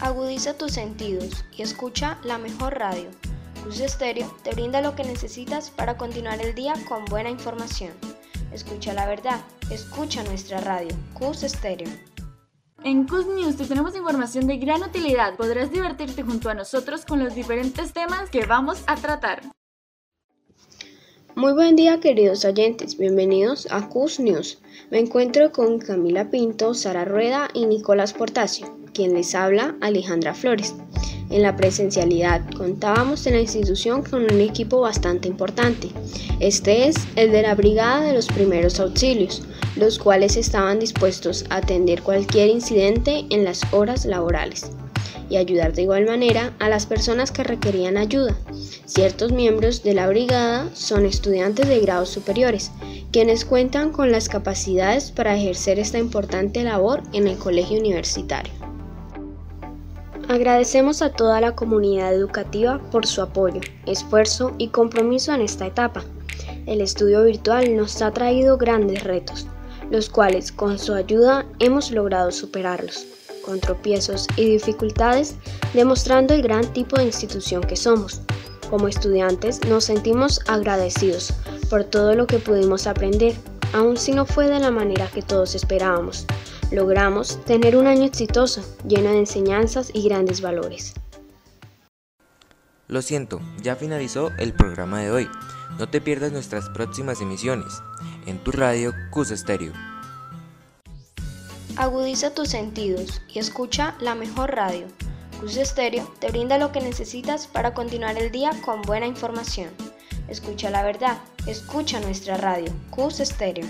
Agudiza tus sentidos y escucha la mejor radio. Cus Estéreo te brinda lo que necesitas para continuar el día con buena información. Escucha la verdad, escucha nuestra radio, Cus Estéreo. En Cus News te tenemos información de gran utilidad. Podrás divertirte junto a nosotros con los diferentes temas que vamos a tratar. Muy buen día queridos oyentes, bienvenidos a Cus News. Me encuentro con Camila Pinto, Sara Rueda y Nicolás Portacio, quien les habla Alejandra Flores. En la presencialidad contábamos en la institución con un equipo bastante importante. Este es el de la Brigada de los Primeros Auxilios, los cuales estaban dispuestos a atender cualquier incidente en las horas laborales y ayudar de igual manera a las personas que requerían ayuda. Ciertos miembros de la brigada son estudiantes de grados superiores, quienes cuentan con las capacidades para ejercer esta importante labor en el colegio universitario. Agradecemos a toda la comunidad educativa por su apoyo, esfuerzo y compromiso en esta etapa. El estudio virtual nos ha traído grandes retos, los cuales con su ayuda hemos logrado superarlos, con tropiezos y dificultades, demostrando el gran tipo de institución que somos. Como estudiantes nos sentimos agradecidos por todo lo que pudimos aprender, aun si no fue de la manera que todos esperábamos logramos tener un año exitoso, lleno de enseñanzas y grandes valores. Lo siento, ya finalizó el programa de hoy. No te pierdas nuestras próximas emisiones en tu radio Cus Estéreo. Agudiza tus sentidos y escucha la mejor radio. Cus Estéreo te brinda lo que necesitas para continuar el día con buena información. Escucha la verdad, escucha nuestra radio, Cus Estéreo.